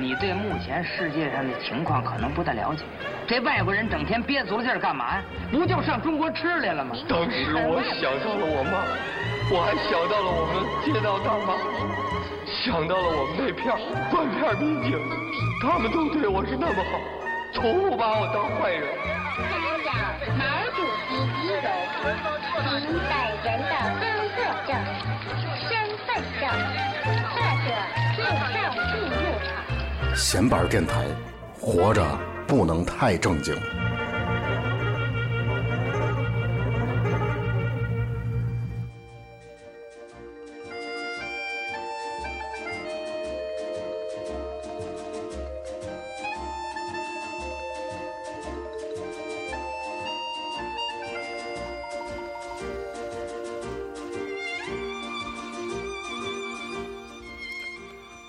你对目前世界上的情况可能不太了解。这外国人整天憋足了劲儿干嘛呀？不就上中国吃来了吗？当时我想到了我妈，我还想到了我们街道大妈，想到了我们那片断片民警，他们都对我是那么好，从不把我当坏人。毛主席遗容，您本人的工作证、身份证或者护照记录卡。闲板电台，活着不能太正经。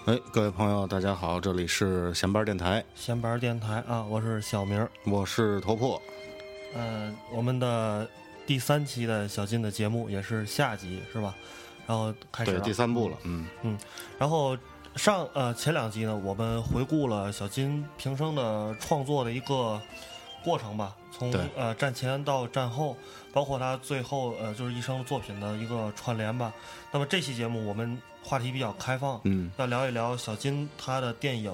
哎，各位朋友，大家好，这里是闲班电台，闲班电台啊，我是小明儿。我是头破。呃，我们的第三期的小金的节目也是下集是吧？然后开始对，第三部了，嗯，嗯，然后上呃前两集呢，我们回顾了小金平生的创作的一个过程吧，从呃战前到战后，包括他最后呃就是一生作品的一个串联吧。那么这期节目我们话题比较开放，嗯，要聊一聊小金他的电影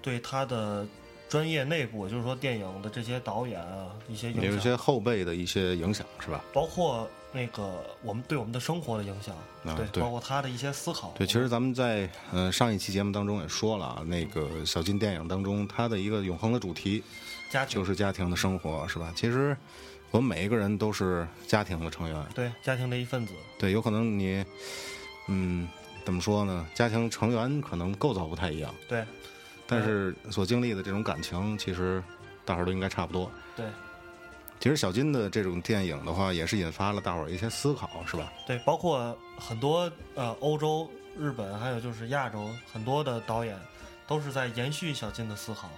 对他的专业内部，就是说电影的这些导演啊一些影响，有一些后辈的一些影响是吧？包括那个我们对我们的生活的影响，对包括他的一些思考。对，其实咱们在呃上一期节目当中也说了啊，那个小金电影当中，他的一个永恒的主题家庭就是家庭的生活，是吧？其实我们每一个人都是家庭的成员，对家庭的一份子，对，有可能你，嗯，怎么说呢？家庭成员可能构造不太一样，对但是所经历的这种感情，其实大伙儿都应该差不多。对其实小金的这种电影的话，也是引发了大伙儿一些思考，是吧？对，包括很多呃欧洲、日本，还有就是亚洲很多的导演都是在延续小金的思考。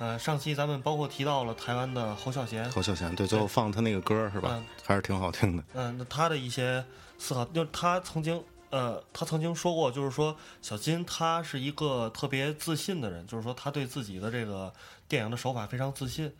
呃，上期咱们包括提到了台湾的侯孝贤，侯孝贤对，最后放他那个歌儿是吧嗯？还是挺好听的。嗯，那他的一些思考，就是他曾经，呃，他曾经说过，就是说小金他是一个特别自信的人，就是说他对自己的这个电影的手法非常自信。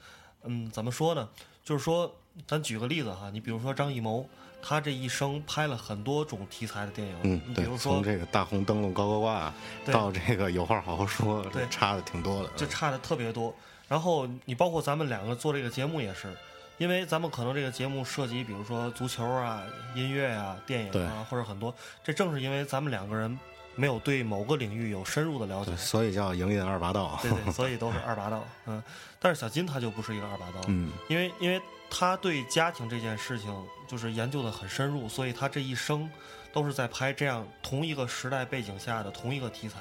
嗯，怎么说呢？就是说，咱举个例子哈，你比如说张艺谋，他这一生拍了很多种题材的电影，嗯，对比如，说从这个大红灯笼高高挂到这个有话好好说，对差的挺多的。就差的特别多。然后你包括咱们两个做这个节目也是，因为咱们可能这个节目涉及，比如说足球啊、音乐啊、电影啊，或者很多，这正是因为咱们两个人没有对某个领域有深入的了解对，，所以叫营业二八道。对对，所以都是二八道。嗯，但是小金他就不是一个二八道，嗯，因为因为他对家庭这件事情就是研究的很深入，所以他这一生都是在拍这样同一个时代背景下的同一个题材，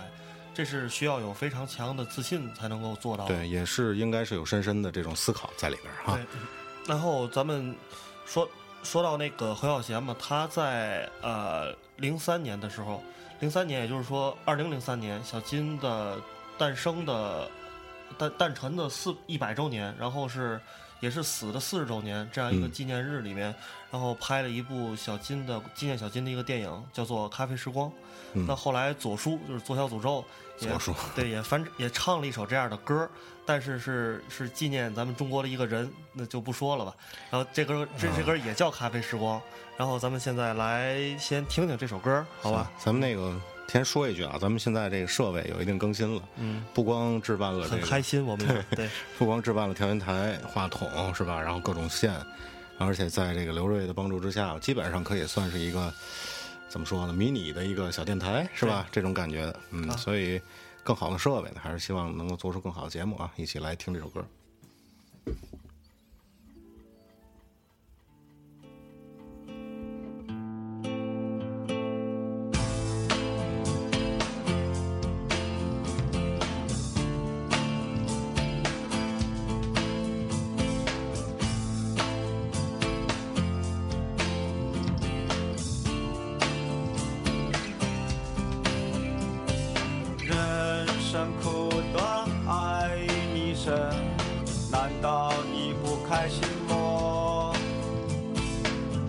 这是需要有非常强的自信才能够做到的。对，也是应该是有深深的这种思考在里边儿哈对。，然后咱们说说到那个何小贤嘛，他在呃零三年的时候，零三年也就是说二零零三年，小金的诞生的诞诞辰的四一百周年，然后是也是死的四十周年这样一个嗯纪念日里面，然后拍了一部小金的纪念小金的一个电影，叫做《咖啡时光》。嗯那后来左叔就是左小诅咒也左叔对也翻也唱了一首这样的歌，但是是是纪念咱们中国的一个人，那就不说了吧。然后这歌这这歌也叫《咖啡时光》，然后咱们现在来先听听这首歌，好吧？咱们那个先说一句啊，咱们现在这个设备有一定更新了，嗯，不光置办了这个，很开心，我们也对不光置办了调音台、话筒是吧？然后各种线，而且在这个刘瑞的帮助之下，基本上可以算是一个怎么说呢，迷你的一个小电台是吧？这种感觉的，嗯，啊所以更好的设备呢，还是希望能够做出更好的节目啊！一起来听这首歌。开心么？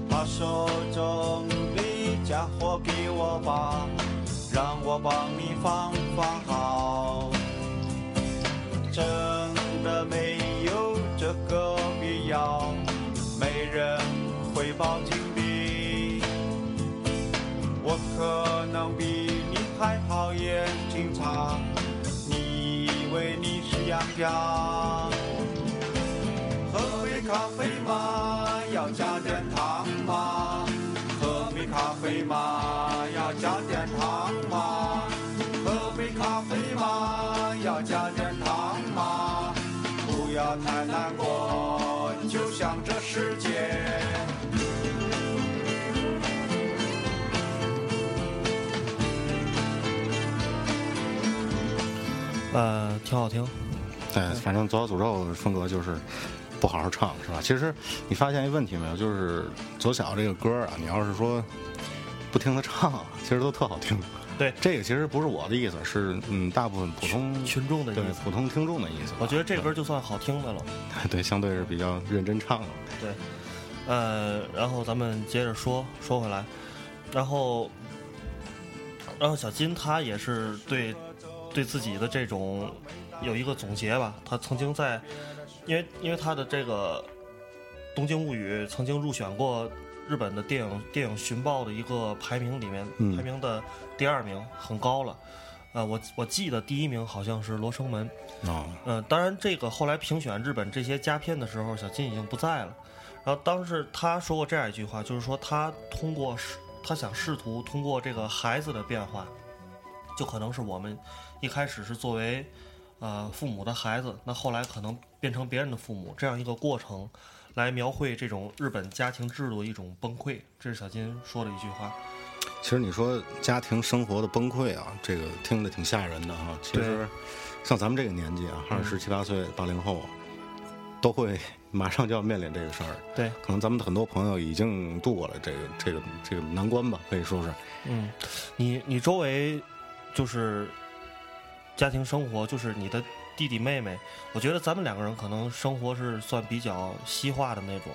把手中的家伙给我吧，让我帮你放放好。真的没有这个必要，没人会报警的。我可能比你还讨厌警察，你以为你是杨家？呃，挺好听。对，反正《左小诅咒》风格就是不好好唱，是吧？其实你发现一问题没有，就是左小这个歌啊，你要是说不听他唱，其实都特好听。对这个其实不是我的意思，是嗯，大部分普通群众的意对思普通听众的意思。我觉得这歌就算好听的了。对，相对是比较认真唱的。对，呃，然后咱们接着说说回来，然后，然后小金他也是对对自己的这种有一个总结吧。他曾经在，因为因为他的这个《东京物语》曾经入选过日本的电影电影寻报的一个排名里面，嗯排名的第二名很高了。呃，我我记得第一名好像是《罗生门》，哦，呃，当然，这个后来评选日本这些佳片的时候，小金已经不在了。然后当时他说过这样一句话，就是说他通过试，他想试图通过这个孩子的变化，就可能是我们一开始是作为呃父母的孩子，那后来可能变成别人的父母，这样一个过程，来描绘这种日本家庭制度的一种崩溃。这是小金说的一句话。其实你说家庭生活的崩溃啊，这个听着挺吓人的哈。其实像咱们这个年纪啊，二十七八岁、八零后，都会 马上就要面临这个事儿。对，可能咱们的很多朋友已经度过了这个这个这个难关吧，可以说是。嗯，你你周围就是家庭生活，就是你的弟弟妹妹，我觉得咱们两个人可能生活是算比较西化的那种，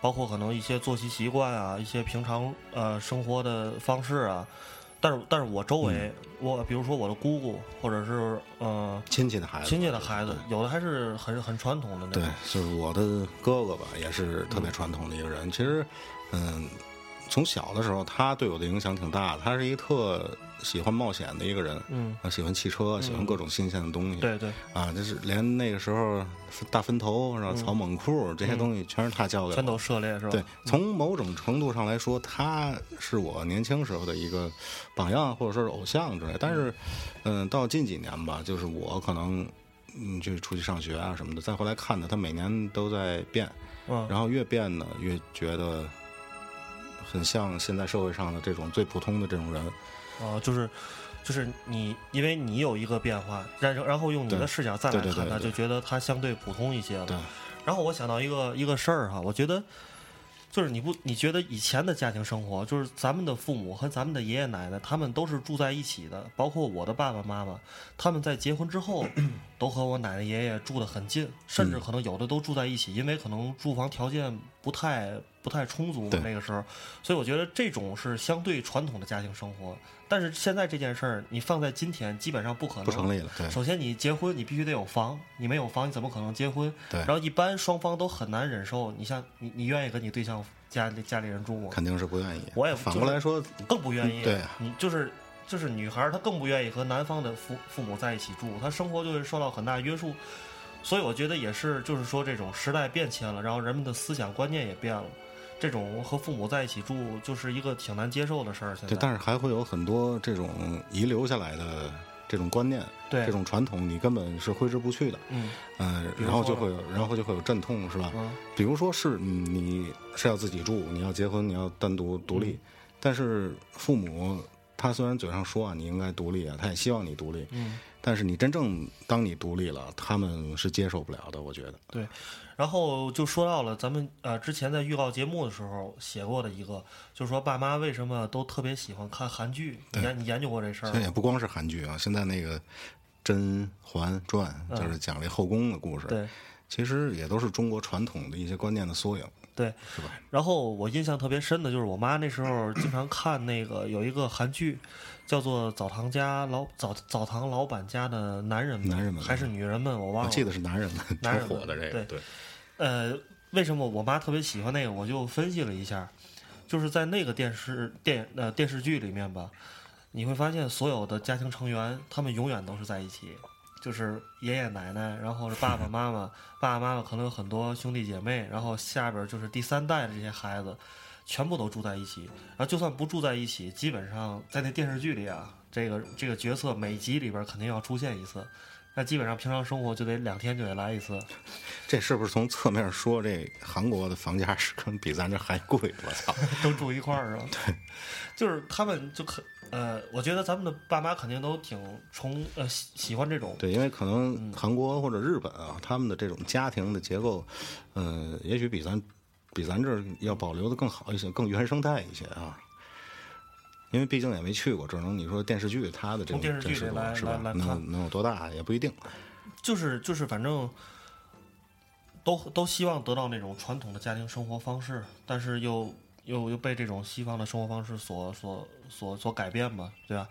包括可能一些作息习惯啊，一些平常呃生活的方式啊。但是，但是我周围，我比如说我的姑姑，或者是呃亲戚的孩子，亲戚的孩子，有的还是很很传统的那种对种。，就是我的哥哥吧，也是特别传统的一个人。其实，嗯，从小的时候，他对我的影响挺大的。他是一个特喜欢冒险的一个人，嗯，啊，喜欢汽车，喜欢各种新鲜的东西。对对，啊，就是连那个时候大分头是吧，草蜢裤这些东西，全是他教给我。全都涉猎是吧？对，从某种程度上来说，他是我年轻时候的一个榜样，或者说是偶像之类。但是，嗯，到近几年吧，就是我可能，嗯，就出去上学啊什么的，再回来看他，他每年都在变，嗯，然后越变呢，越觉得很像现在社会上的这种最普通的这种人。哦，就是就是你，因为你有一个变化，然然后用你的视角再来看他，就觉得他相对普通一些了。对，然后我想到一个一个事儿哈，我觉得就是你不你觉得以前的家庭生活，就是咱们的父母和咱们的爷爷奶奶，他们都是住在一起的，包括我的爸爸妈妈，他们在结婚之后都和我奶奶爷爷住得很近，甚至可能有的都住在一起，因为可能住房条件不太不太充足嘛那个时候，所以我觉得这种是相对传统的家庭生活。但是现在这件事儿，你放在今天基本上不可能，不成立了对首先，你结婚你必须得有房，你没有房你怎么可能结婚？对然后一般双方都很难忍受。你像你，你愿意跟你对象家里家里人住吗？肯定是不愿意。我也反过来说，更不愿意。对你就是就是女孩，她更不愿意和男方的父父母在一起住，她生活就会受到很大约束。所以我觉得也是，就是说这种时代变迁了，然后人们的思想观念也变了，这种和父母在一起住就是一个挺难接受的事儿。现在对，但是还会有很多这种遗留下来的这种观念，对这种传统，你根本是挥之不去的。嗯嗯、然后就会有，然后就会有阵痛，是吧？嗯比如说是，嗯，你是要自己住，你要结婚，你要单独独立，嗯但是父母他虽然嘴上说啊你应该独立啊，他也希望你独立，嗯。但是你真正当你独立了，他们是接受不了的，我觉得。对，然后就说到了咱们呃之前在预告节目的时候写过的一个，就是说爸妈为什么都特别喜欢看韩剧？你研你研究过这事儿现在也？不光是韩剧啊，现在那个《甄嬛传》就是讲这后宫的故事，嗯对，其实也都是中国传统的一些观念的缩影。对，是吧？然后我印象特别深的就是我妈那时候经常看那个有一个韩剧，叫做《澡堂家老澡澡堂老板家的男人们》，男人们还是女人们，我忘了。我记得是男人们男火的这个，对对，呃，为什么我妈特别喜欢那个？我就分析了一下，就是在那个电视电呃电视剧里面吧，你会发现所有的家庭成员他们永远都是在一起，就是爷爷奶奶，然后是爸爸妈妈，爸爸妈妈可能有很多兄弟姐妹，然后下边就是第三代的这些孩子，全部都住在一起。然后就算不住在一起，基本上在那电视剧里啊，这个这个角色每集里边肯定要出现一次。那基本上平常生活就得两天就得来一次，这是不是从侧面说这韩国的房价是可能比咱这还贵？我操！都住一块儿是吧？对，就是他们就可呃，我觉得咱们的爸妈肯定都挺崇呃喜喜欢这种，对，因为可能韩国或者日本啊，他们的这种家庭的结构，呃，也许比咱比咱这儿要保留的更好一些，更原生态一些啊。因为毕竟也没去过，只能你说电视剧它的这种电视剧真实度是吧能能有多大也不一定。就是就是反正都都希望得到那种传统的家庭生活方式，但是又又又被这种西方的生活方式所所所所改变吧，对吧？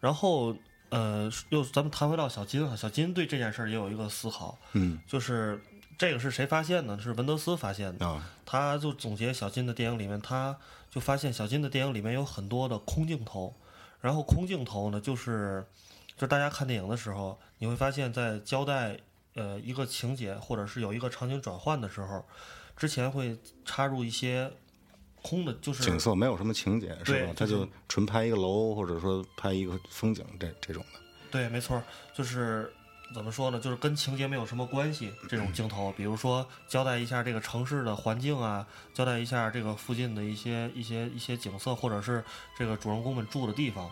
然后呃，又咱们谈回到小金啊，小金对这件事儿也有一个思考，嗯就是这个是谁发现的？是文德斯发现的。啊，他就总结小金的电影里面，他就发现小金的电影里面有很多的空镜头，然后空镜头呢，就是就是大家看电影的时候，你会发现在交代呃一个情节或者是有一个场景转换的时候，之前会插入一些空的，就是景色没有什么情节是吧？他就纯拍一个楼，或者说拍一个风景这这种的。对，没错儿，就是怎么说呢？就是跟情节没有什么关系这种镜头，比如说交代一下这个城市的环境啊，交代一下这个附近的一些一些一些景色，或者是这个主人公们住的地方。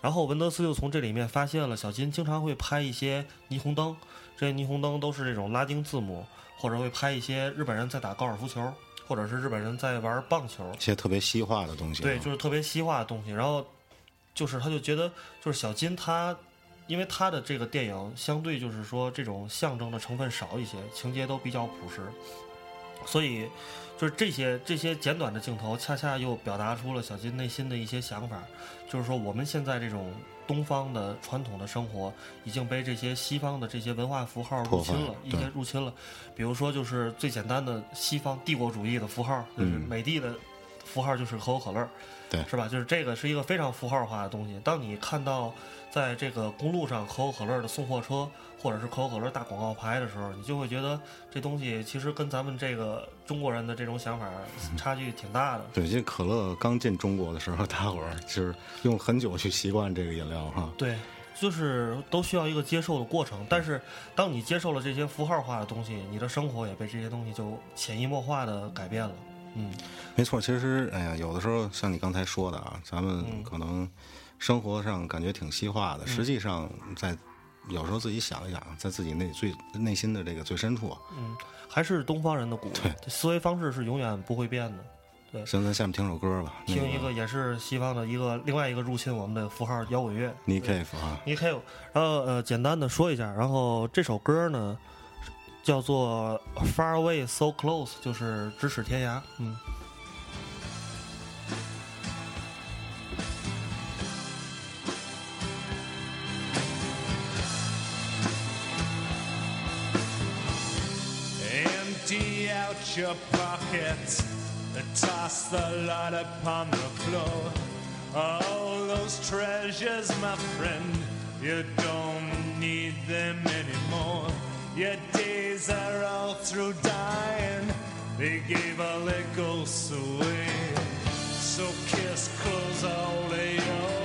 然后文德斯就从这里面发现了小金经常会拍一些霓虹灯，这些霓虹灯都是这种拉丁字母，或者会拍一些日本人在打高尔夫球，或者是日本人在玩棒球。一些特别西化的东西啊。对，就是特别西化的东西。然后就是他就觉得，就是小金他，因为他的这个电影相对就是说这种象征的成分少一些，情节都比较朴实，所以就是这些这些简短的镜头，恰恰又表达出了小金内心的一些想法，就是说我们现在这种。东方的传统的生活已经被这些西方的这些文化符号入侵了，一对些入侵了。比如说，就是最简单的西方帝国主义的符号，就是嗯美帝的符号就是可口可乐，对是吧？就是这个是一个非常符号化的东西。当你看到在这个公路上可口可乐的送货车，或者是可口可乐大广告牌的时候，你就会觉得这东西其实跟咱们这个中国人的这种想法差距挺大的。对，这可乐刚进中国的时候，大伙儿就是用很久去习惯这个饮料哈。对，就是都需要一个接受的过程。但是当你接受了这些符号化的东西，你的生活也被这些东西就潜移默化的改变了。嗯，没错，其实哎呀，有的时候像你刚才说的啊，咱们嗯。可能生活上感觉挺西化的，实际上在有时候自己想一想，在自己内最内心的这个最深处嗯，还是东方人的骨，对思维方式是永远不会变的。对。行，咱下面听首歌吧，那听一个也是西方的一个另外一个入侵我们的符号摇滚乐。Nick Cave 啊，你可以，然后呃，简单的说一下，然后这首歌呢叫做《Far Away So Close》，就是咫尺天涯。嗯， Empty out your pockets, toss the lot upon the floor. All those treasures, my friend, you don't need them anymore. Your days are all through dying, they gave all their ghosts away. So kiss, close all their owns,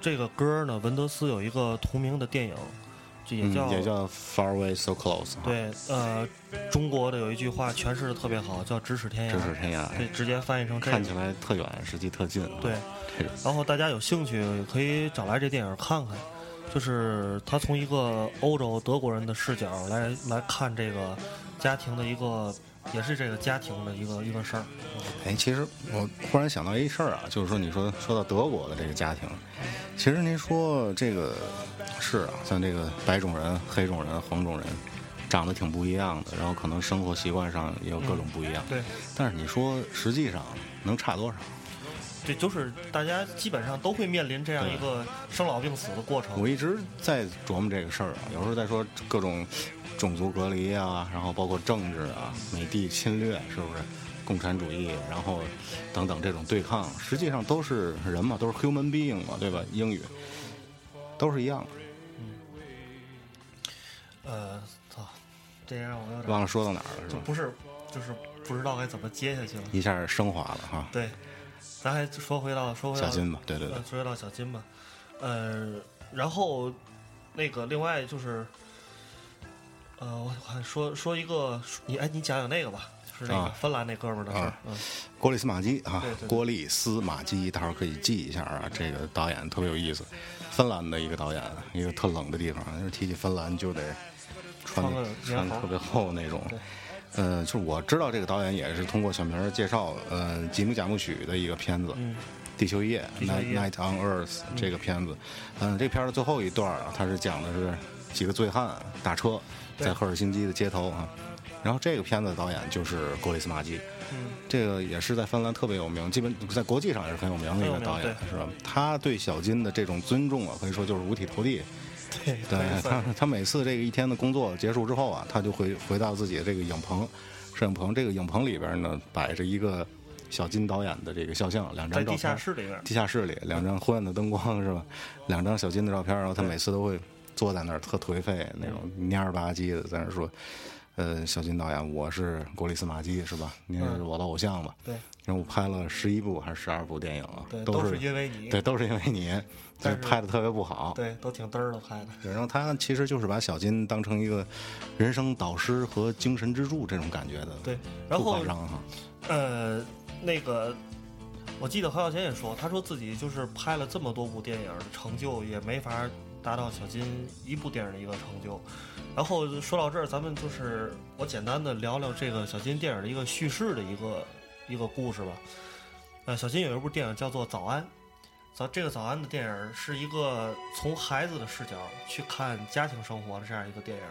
这个歌呢，文德斯有一个同名的电影，这也叫、嗯也叫 Far Away So Close，啊，对，呃，中国的有一句话诠释的特别好，叫咫尺天涯，咫尺天涯对，直接翻译成这看起。来特远，实际特近。对，这个然后大家有兴趣可以找来这电影看看，就是他从一个欧洲德国人的视角来来看这个家庭的一个，也是这个家庭的一个一个事儿。哎，其实我忽然想到一事儿啊，就是说，你说说到德国的这个家庭，其实您说这个是啊，像这个白种人、黑种人、黄种人，长得挺不一样的，然后可能生活习惯上也有各种不一样。对，但是你说实际上能差多少？对，就是大家基本上都会面临这样一个生老病死的过程。我一直在琢磨这个事儿啊，有时候在说各种种族隔离啊，然后包括政治啊、美帝侵略，是不是？共产主义，然后等等这种对抗，实际上都是人嘛，都是 human being 嘛，对吧？英语都是一样的。嗯呃，操，这让我有点忘了说到哪儿了，是吧？不是，就是不知道该怎么接下去了。一下升华了哈。对，咱还说回到说回到小金吧，对对对呃，说回到小金吧，呃，然后那个另外就是，呃，我还说说一个，你哎，你讲讲那个吧，就是那个啊芬兰那哥们儿的事儿啊，嗯，郭利斯马基啊郭利斯马基，大伙儿可以记一下啊。这个导演特别有意思，芬兰的一个导演，一个特冷的地方，就是提起芬兰就得穿穿特别厚那种对。呃，就是我知道这个导演也是通过小明儿介绍，呃，吉姆贾木许的一个片子，嗯地球夜》Night Night on Earth 这个片子，嗯，这片儿的最后一段啊，它是讲的是几个醉汉打车在赫尔辛基的街头啊，然后这个片子的导演就是格里斯马基，嗯，这个也是在芬兰特别有名，基本在国际上也是很有名的一个导演是吧？他对小金的这种尊重啊，可以说就是五体投地。对对他，他每次这个一天的工作结束之后啊，他就会回到自己的这个影棚，摄影棚。这个影棚里边呢，摆着一个小金导演的这个肖像，两张照片。在地下室里边，地下室里两张昏暗的灯光是吧？两张小金的照片，然后他每次都会坐在那儿特颓废那种蔫儿吧唧的，在那儿说：“呃，小金导演，我是国立司马基是吧？您是我的偶像吧？”对然后我拍了十一部还是十二部电影啊，对，都都是因为你，对，都是因为你，但但是是拍的特别不好。对，都挺嘚儿的拍的，然后他其实就是把小金当成一个人生导师和精神支柱这种感觉的，对，然不后夸张哈。呃，那个，我记得何小贤也说，他说自己就是拍了这么多部电影，成就也没法达到小金一部电影的一个成就。然后说到这儿，咱们就是我简单的聊聊这个小金电影的一个叙事的一个一个故事吧。呃，小金有一部电影叫做《早安》，早这个《早安》的电影是一个从孩子的视角去看家庭生活的这样一个电影。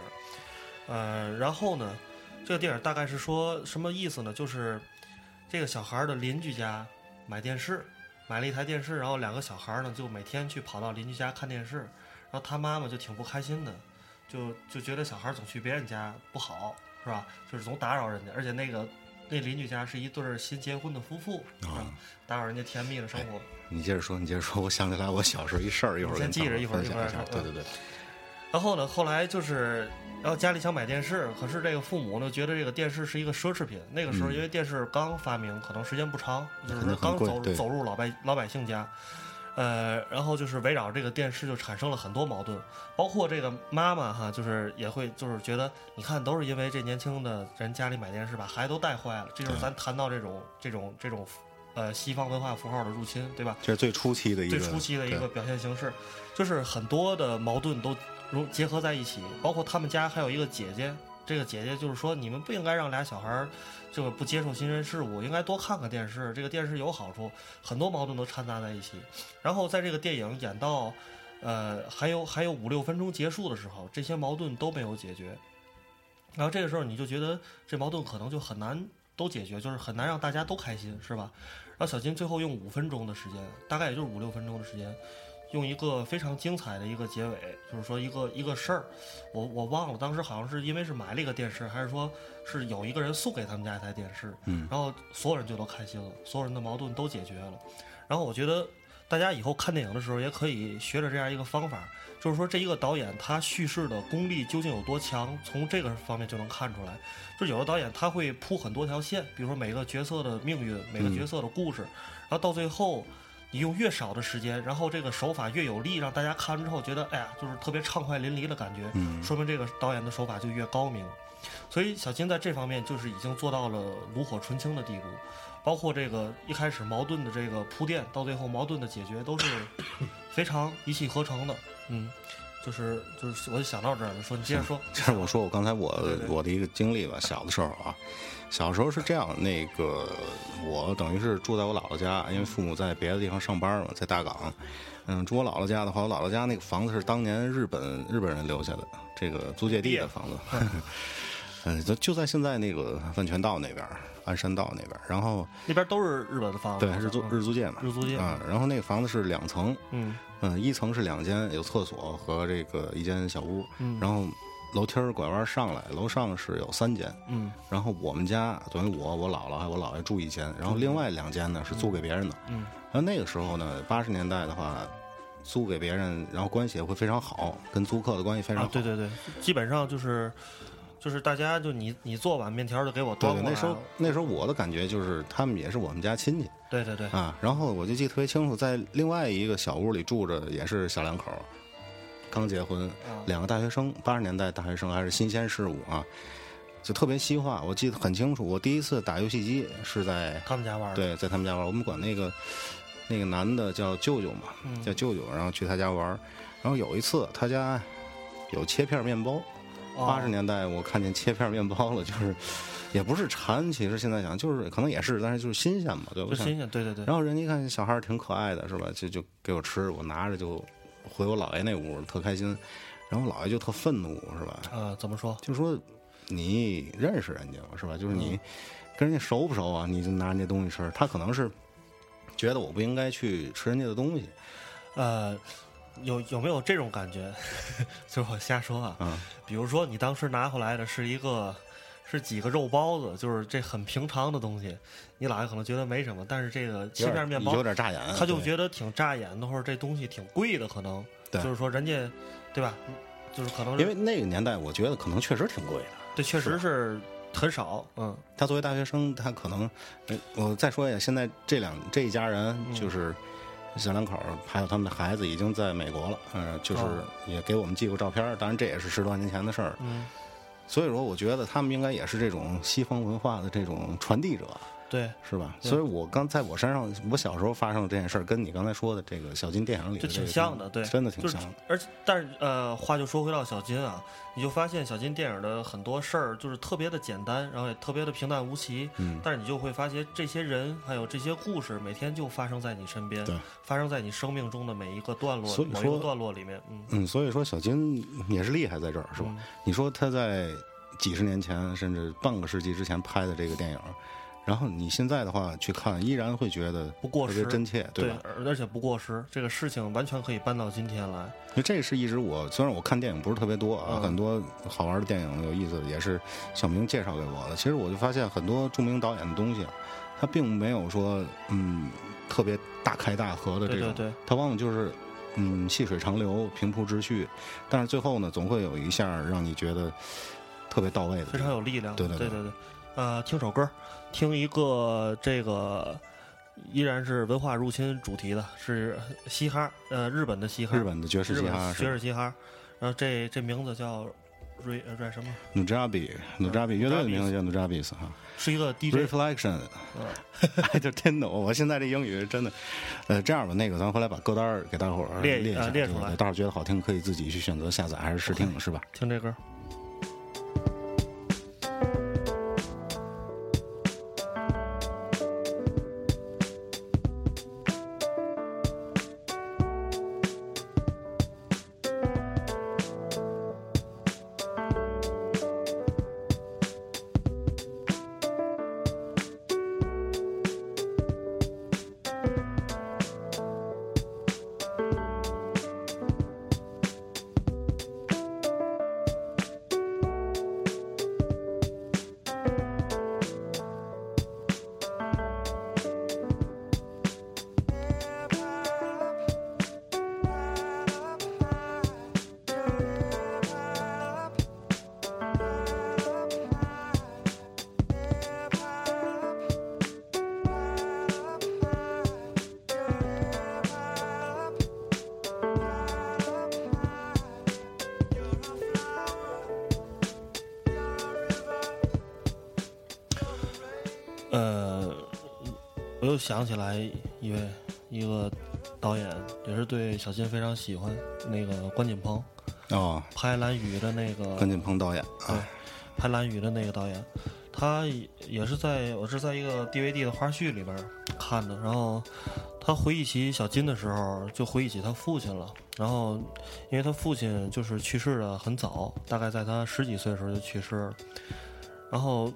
呃，然后呢，这个电影大概是说什么意思呢？就是这个小孩的邻居家买电视，买了一台电视，然后两个小孩呢就每天去跑到邻居家看电视，然后他妈妈就挺不开心的，就就觉得小孩儿总去别人家不好，是吧？就是总打扰人家，而且那个那邻居家是一对儿新结婚的夫妇，是吧？打扰人家甜蜜的生活。你接着说，你接着说，我想起来我小时候一事儿，一会儿先记着一会儿一会儿。对对对，然后呢，后来就是，然后家里想买电视，可是这个父母呢觉得这个电视是一个奢侈品。那个时候嗯因为电视刚发明，可能时间不长，就是刚走走入老百老百姓家。呃，然后就是围绕这个电视就产生了很多矛盾，包括这个妈妈哈，就是也会就是觉得，你看都是因为这年轻的人家里买电视把孩子都带坏了，这就是咱谈到这种这种这种呃西方文化符号的入侵，对吧？这是最初期的一个最初期的一个表现形式，就是很多的矛盾都融结合在一起，包括他们家还有一个姐姐，这个姐姐就是说你们不应该让俩小孩儿就不接受新鲜事物，应该多看看电视，这个电视有好处，很多矛盾都掺杂在一起。然后在这个电影演到呃还有还有五六分钟结束的时候，这些矛盾都没有解决，然后这个时候你就觉得这矛盾可能就很难都解决，就是很难让大家都开心，是吧？然后小金最后用五分钟的时间，大概也就是五六分钟的时间，用一个非常精彩的一个结尾，就是说一个一个事儿，我我忘了当时好像是因为是买了一个电视，还是说是有一个人送给他们家一台电视，嗯然后所有人就都开心了，所有人的矛盾都解决了。然后我觉得大家以后看电影的时候也可以学着这样一个方法，就是说这一个导演他叙事的功力究竟有多强，从这个方面就能看出来。就是有的导演他会铺很多条线，比如说每个角色的命运，每个角色的故事，然后到最后你用越少的时间，然后这个手法越有力，让大家看完之后觉得，哎呀，就是特别畅快淋漓的感觉，嗯说明这个导演的手法就越高明。所以小金在这方面就是已经做到了炉火纯青的地步，包括这个一开始矛盾的这个铺垫，到最后矛盾的解决，都是 非常一气呵成的。嗯，就是就是，我就想到这儿了，说你接着说。接着我说我刚才我我的一个经历吧。小的时候啊，小时候是这样，那个我等于是住在我姥姥家，因为父母在别的地方上班嘛，在大港。嗯，住我姥姥家的话，我姥姥家那个房子是当年日本日本人留下的，这个租界地的房子。嗯，就就在现在那个万泉道那边儿，鞍山道那边儿。然后那边都是日本的房子，对日租日租界嘛，日租界啊。然后那个房子是两层，嗯嗯，一层是两间，有厕所和这个一间小屋，嗯然后楼梯儿拐弯上来，楼上是有三间，嗯然后我们家等于我、我姥姥还有我姥爷住一间，然后另外两间呢是租给别人的。嗯然后那个时候呢，八十年代的话，租给别人，然后关系也会非常好，跟租客的关系非常好。啊，对对对，基本上就是就是大家就你你做碗面条就给我对对，端过来，那时候那时候我的感觉就是他们也是我们家亲戚对对对，啊。然后我就记得特别清楚，在另外一个小屋里住着也是小两口，刚结婚，啊两个大学生，八十年代大学生还是新鲜事物啊，就特别西化。我记得很清楚，我第一次打游戏机是在他们家玩对，在他们家玩儿，我们管那个那个男的叫舅舅嘛，嗯叫舅舅，然后去他家玩儿。然后有一次他家有切片面包，哦八十年代我看见切片面包了，就是也不是馋，其实现在想就是可能也是，但是就是新鲜嘛，对吧？我想就新鲜，对对对，然后人家一看小孩儿挺可爱的，是吧？就就给我吃，我拿着就回我姥爷那屋，特开心。然后姥爷就特愤怒，是吧？呃，怎么说？就说你认识人家吗？是吧？就是嗯你跟人家熟不熟啊？你就拿人家东西吃，他可能是觉得我不应该去吃人家的东西呃，有有没有这种感觉？就是我瞎说啊，啊。比如说你当时拿回来的是一个是几个肉包子，就是这很平常的东西，你姥爷可能觉得没什么，但是这个切片面包有点扎眼，他就觉得挺扎眼的，或者这东西挺贵的，可能对就是说人家对吧？就是可能是因为那个年代，我觉得可能确实挺贵的。对，确实是很少，嗯他作为大学生，他可能，呃我再说一下，现在这两这一家人嗯就是小两口，还有他们的孩子已经在美国了，嗯、就是哦也给我们寄过照片儿，当然这也是十多年前的事儿。嗯，所以说，我觉得他们应该也是这种西方文化的这种传递者，对，是吧？所以我刚在我身上，我小时候发生的这件事儿，跟你刚才说的这个小金电影里挺像的，对，真的挺就是像的。而且，但是呃，话就说回到小金啊，你就发现小金电影的很多事儿就是特别的简单，然后也特别的平淡无奇。嗯但是你就会发现，这些人还有这些故事，每天就发生在你身边对，发生在你生命中的每一个段落所以，某一个说段落里面。嗯，嗯，所以说小金也是厉害在这儿，是吧？嗯你说他在几十年前，甚至半个世纪之前拍的这个电影，然后你现在的话去看，依然会觉得不过时，真切，对吧？而而且不过时，这个事情完全可以搬到今天来。因为这是一直我虽然我看电影不是特别多啊，嗯很多好玩的电影有意思的也是小明介绍给我的。其实我就发现很多著名导演的东西啊，他并没有说嗯特别大开大合的这种，对对对，他往往就是嗯细水长流、平铺直叙，但是最后呢，总会有一下让你觉得特别到位的非，常有力量。对对对对对呃，听首歌，听一个这个依然是文化入侵主题的，是嘻哈，呃，日本的嘻哈，日本的爵士嘻哈爵士嘻哈，然后这这名字叫瑞呃瑞什么？Nujabi Nujabi 乐队的名字叫 Nujabis 哈。是一个 DJ，，Reflection，哎，就天懂，我现在这英语真的，呃，这样吧，那个咱回来把歌单给大伙儿列列一下，呃列出来。大伙儿觉得好听可以自己去选择下载还是试听，是吧？听这歌。呃，想起来一位一个导演，也是对小金非常喜欢，那个关锦鹏哦，拍《蓝雨》的那个关锦鹏导演对啊，，拍《蓝雨》的那个导演，他也也是在我是在一个 DVD 的花絮里边儿看的，然后他回忆起小金的时候，就回忆起他父亲了。然后，因为他父亲就是去世的很早，大概在他十几岁的时候就去世了。然后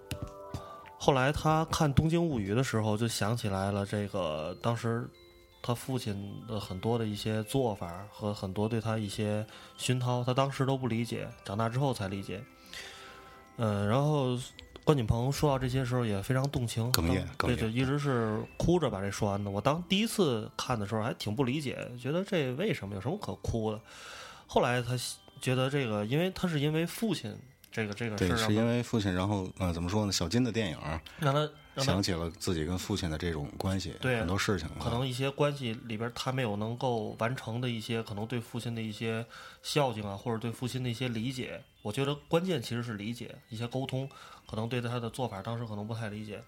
后来他看《东京物语》的时候，就想起来了这个当时他父亲的很多的一些做法和很多对他一些熏陶，他当时都不理解，长大之后才理解。嗯，然后关锦鹏说到这些时候也非常动情，哽咽哽咽对对，一直是哭着把这说完的。我当第一次看的时候还挺不理解，觉得这为什么有什么可哭的？后来他觉得这个，因为他是因为父亲这个这个事对，儿，是因为父亲，然后呃，怎么说呢？小金的电影让他想起了自己跟父亲的这种关系，对很多事情啊，可能一些关系里边，他没有能够完成的一些，可能对父亲的一些孝敬啊，或者对父亲的一些理解。我觉得关键其实是理解，一些沟通，可能对他的做法当时可能不太理解。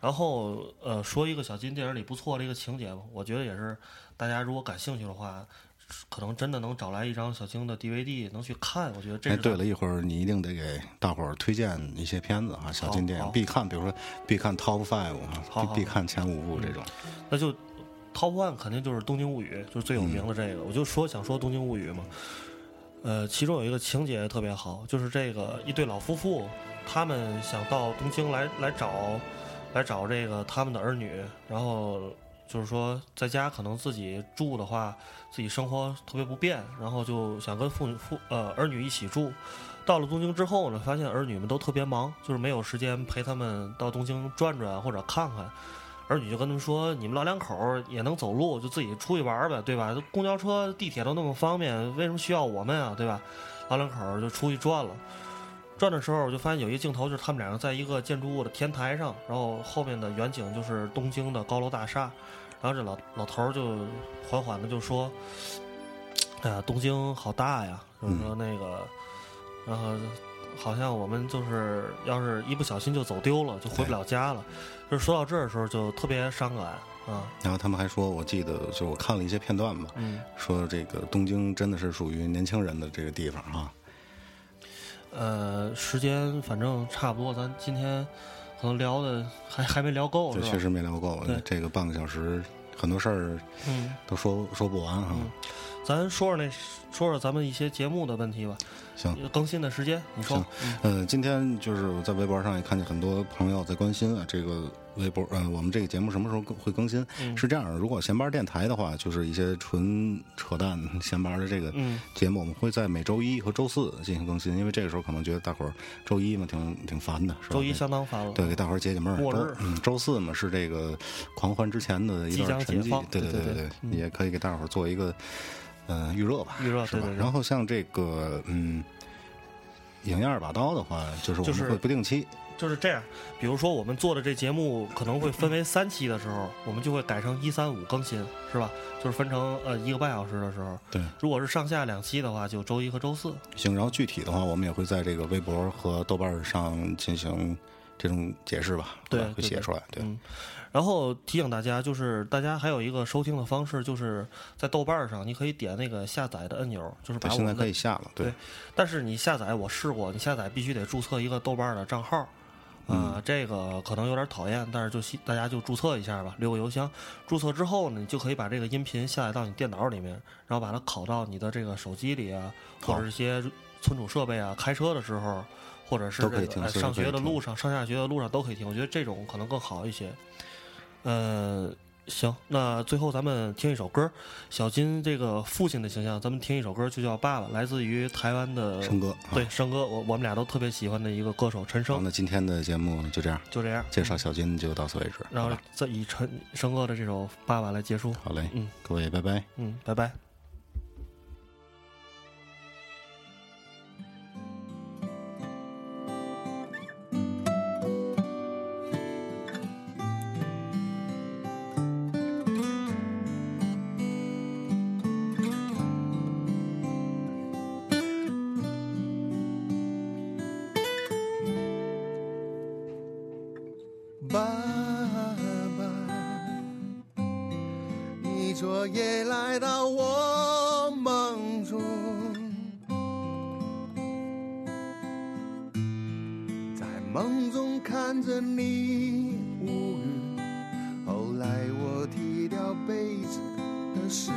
然后呃，说一个小金电影里不错的一个情节吧，我觉得也是大家如果感兴趣的话，可能真的能找来一张小青的 DVD 能去看。我觉得这哎，对了，一会儿你一定得给大伙儿推荐一些片子啊，小金电影必看，比如说必看 Top Five 必必看前五部这种。那就 Top One 肯定就是《东京物语》，就是最有名的这个。我就说想说《东京物语》嘛，呃，其中有一个情节特别好，就是这个一对老夫妇，他们想到东京来来找来找这个他们的儿女，然后就是说在家可能自己住的话，自己生活特别不便，然后就想跟父女父呃儿女一起住。到了东京之后呢，发现儿女们都特别忙，就是没有时间陪他们到东京转转或者看看。儿女就跟他们说：“你们老两口也能走路，就自己出去玩呗，对吧？公交车、地铁都那么方便，为什么需要我们啊，对吧？”老两口就出去转了。转的时候，我就发现有一个镜头，就是他们两个在一个建筑物的天台上，然后后面的远景就是东京的高楼大厦。然后这老老头儿就缓缓的就说：“哎呀，东京好大呀！”就是说那个，然后好像我们就是要是一不小心就走丢了，就回不了家了。就是说到这儿的时候，就特别伤感啊。然后他们还说，我记得就我看了一些片段吧，嗯，说这个东京真的是属于年轻人的这个地方啊。呃，时间反正差不多，咱今天可能聊的还还没聊够，是吧？这确实没聊够对，这个半个小时很多事儿嗯，都说说不完哈。咱说说那说说咱们一些节目的问题吧。行，更新的时间，你说嗯？呃，今天就是我在微博上也看见很多朋友在关心啊，这个微博呃，我们这个节目什么时候更会更新？嗯是这样，如果闲班电台的话，就是一些纯扯淡闲班的这个嗯节目，我们会在每周一和周四进行更新，因为这个时候可能觉得大伙儿周一嘛挺挺烦的，是吧？周一相当烦了。对，给大伙儿解解闷儿。周四嘛是这个狂欢之前的一即将段沉寂，对对对对也可以给大伙儿做一个呃预热吧，预热是吧对对对然后像这个嗯，影样二把刀的话，就是我就是们会不定期，就是这样，比如说我们做的这节目可能会分为三期的时候，我们就会改成一三五更新，是吧？就是分成呃一个半小时的时候。对，如果是上下两期的话，就周一和周四。行。然后具体的话，我们也会在这个微博和豆瓣上进行这种解释吧，对吧会对对写出来。对，嗯，然后提醒大家，就是大家还有一个收听的方式，就是在豆瓣上，你可以点那个下载的按钮，就是把对，现在可以下了。对对，但是你下载，我试过，你下载必须得注册一个豆瓣的账号。啊、嗯这个可能有点讨厌，但是就希大家就注册一下吧，留个邮箱。注册之后呢，你就可以把这个音频下载到你电脑里面，然后把它拷到你的这个手机里啊，或者是一些存储设备啊，开车的时候，或者是这个上学的路上、上下学的路上都可以听。我觉得这种可能更好一些。呃，行，那最后咱们听一首歌，小金这个父亲的形象，咱们听一首歌，就叫《爸爸》，来自于台湾的生哥对，生哥，我我们俩都特别喜欢的一个歌手陈好，升，那今天的节目就这样，就这样介绍小金就到此为止。然后再以陈生哥的这首《爸爸》来结束。好嘞，嗯各位拜拜。嗯，拜拜。昨夜来到我梦中，在梦中看着你无语。后来我踢掉被子的时